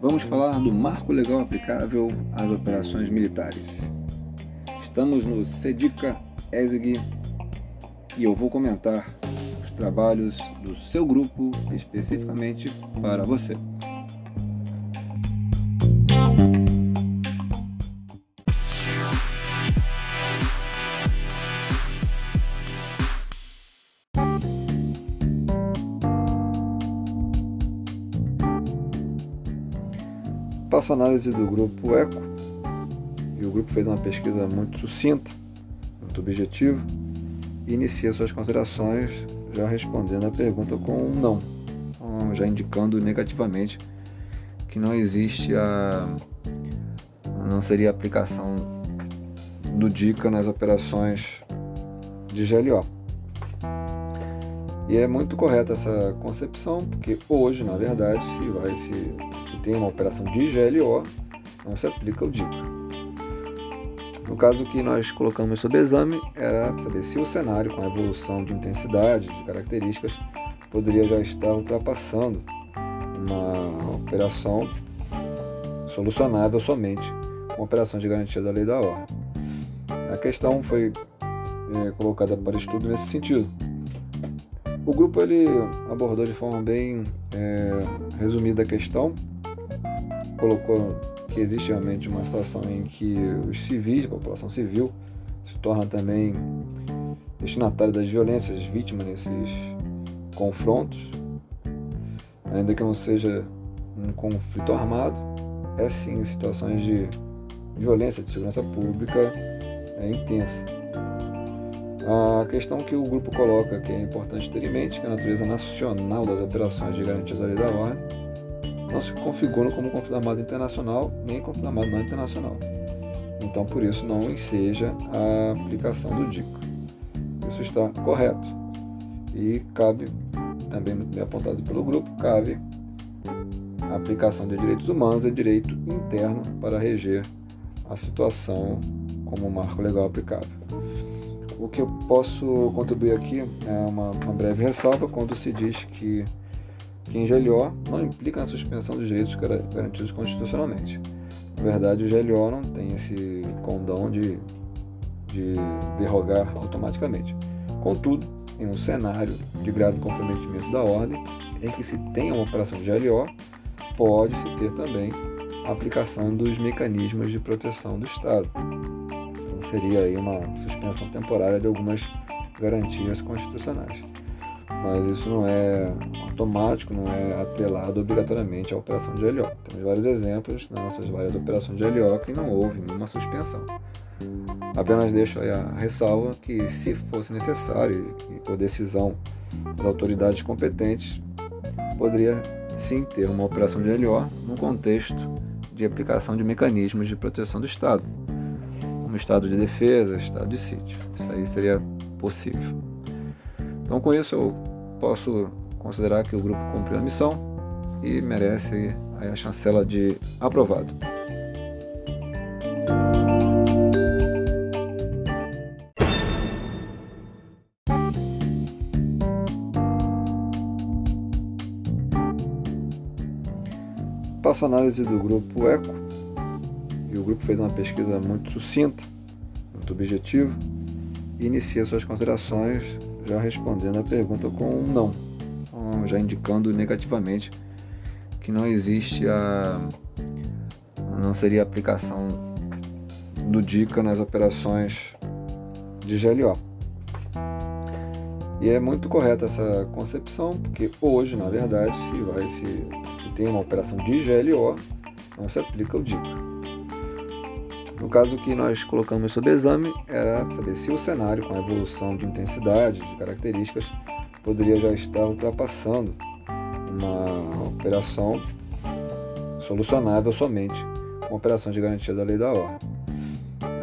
do marco legal aplicável às operações militares. Estamos no SEDICA ESG e eu vou comentar os trabalhos do seu grupo especificamente para você. Faço análise do grupo ECO e o grupo fez uma pesquisa muito sucinta, muito objetiva e inicia suas considerações já respondendo a pergunta com um não, então, já indicando negativamente que não existe a não seria a aplicação do DICA nas operações de GLO. E é muito correta essa concepção, porque hoje, na verdade, se, vai, se, se tem uma operação de GLO, não se aplica o DICA. No caso que nós colocamos sob exame, era saber se o cenário, com a evolução de intensidade, de características, poderia já estar ultrapassando uma operação solucionável somente com operações de garantia da lei da ordem. A questão foi é, colocada para estudo nesse sentido. O grupo ele abordou de forma bem é, resumida a questão, colocou que existe realmente uma situação em que os civis, a população civil, se torna também destinatário das violências, vítima nesses confrontos, ainda que não seja um conflito armado, é sim situações de violência, de segurança pública é intensa. A questão que o grupo coloca, que é importante ter em mente, que a natureza nacional das operações de garantia da lei da ordem não se configuram como conflito armado internacional nem conflito armado não internacional. Então, por isso, não enseja a aplicação do DICO. Isso está correto. E cabe, também bem apontado pelo grupo, cabe a aplicação de direitos humanos e direito interno para reger a situação como marco legal aplicável. O que eu posso contribuir aqui é uma, uma breve ressalva quando se diz que, que em GLO não implica na suspensão dos direitos garantidos constitucionalmente. Na verdade, o GLO não tem esse condão de, de derrogar automaticamente. Contudo, em um cenário de grave comprometimento da ordem, em que se tem uma operação de GLO, pode-se ter também a aplicação dos mecanismos de proteção do Estado seria aí uma suspensão temporária de algumas garantias constitucionais. Mas isso não é automático, não é atrelado obrigatoriamente à operação de GLO. Temos vários exemplos nas nossas várias operações de GLO que não houve nenhuma suspensão. Apenas deixo aí a ressalva que, se fosse necessário e por decisão das autoridades competentes, poderia sim ter uma operação de GLO no contexto de aplicação de mecanismos de proteção do Estado, como estado de defesa, estado de sítio. Isso aí seria possível. Então, com isso, eu posso considerar que o grupo cumpriu a missão e merece a chancela de aprovado. Passo a análise do grupo ECO e o grupo fez uma pesquisa muito sucinta, muito objetiva, e inicia suas considerações já respondendo a pergunta com um não, então, já indicando negativamente que não existe a não seria a aplicação do DICA nas operações de GLO. E é muito correta essa concepção, porque hoje, na verdade, se, vai, se, se tem uma operação de GLO, não se aplica o DICA. No caso que nós colocamos sob exame, era saber se o cenário, com a evolução de intensidade, de características, poderia já estar ultrapassando uma operação solucionável somente com operações de garantia da lei da ordem.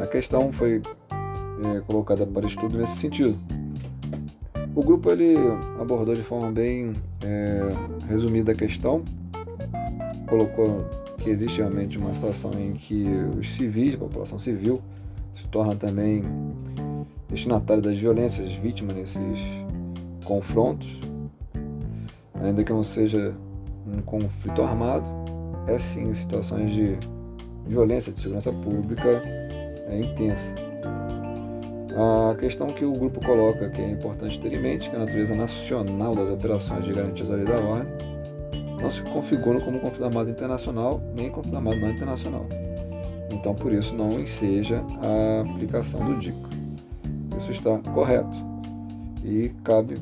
A questão foi é, colocada para estudo nesse sentido. O grupo ele abordou de forma bem é, resumida a questão, colocou que existe realmente uma situação em que os civis, a população civil, se torna também destinatário das violências, vítima nesses confrontos, ainda que não seja um conflito armado, é sim situações de violência de segurança pública é intensa. A questão que o grupo coloca que é importante ter em mente que a natureza nacional das operações de garantia da lei da ordem não se configuram como conflito armado internacional nem conflito armado não internacional. Então, por isso, não enseja a aplicação do DICO. Isso está correto. E cabe,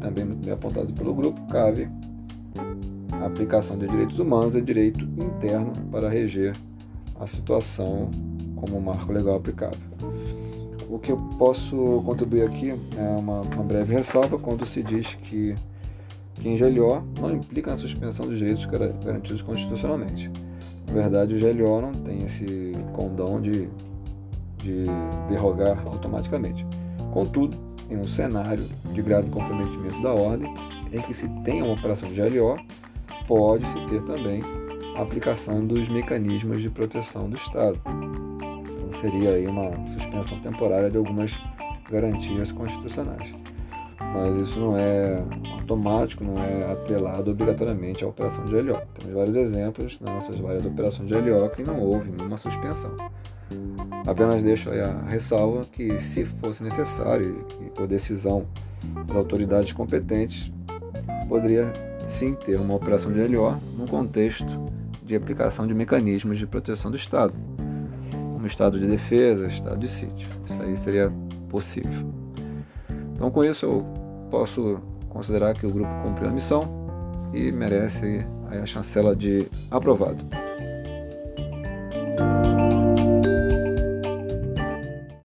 também muito bem apontado pelo grupo, cabe a aplicação de direitos humanos e direito interno para reger a situação como marco legal aplicável. O que eu posso contribuir aqui é uma, uma breve ressalva quando se diz que, que em GLO não implica na suspensão dos direitos garantidos constitucionalmente. Na verdade, o GLO não tem esse condão de, de derrogar automaticamente. Contudo, em um cenário de grave comprometimento da ordem, em que se tem uma operação de GLO, pode-se ter também a aplicação dos mecanismos de proteção do Estado seria aí uma suspensão temporária de algumas garantias constitucionais. Mas isso não é automático, não é atrelado obrigatoriamente à operação de LO. Temos vários exemplos nas nossas várias operações de LO que não houve nenhuma suspensão. Apenas deixo aí a ressalva que, se fosse necessário e por decisão das autoridades competentes, poderia sim ter uma operação de LO no contexto de aplicação de mecanismos de proteção do Estado, como estado de defesa, estado de sítio. Isso aí seria possível. Então, com isso, eu posso considerar que o grupo cumpriu a missão e merece a chancela de aprovado.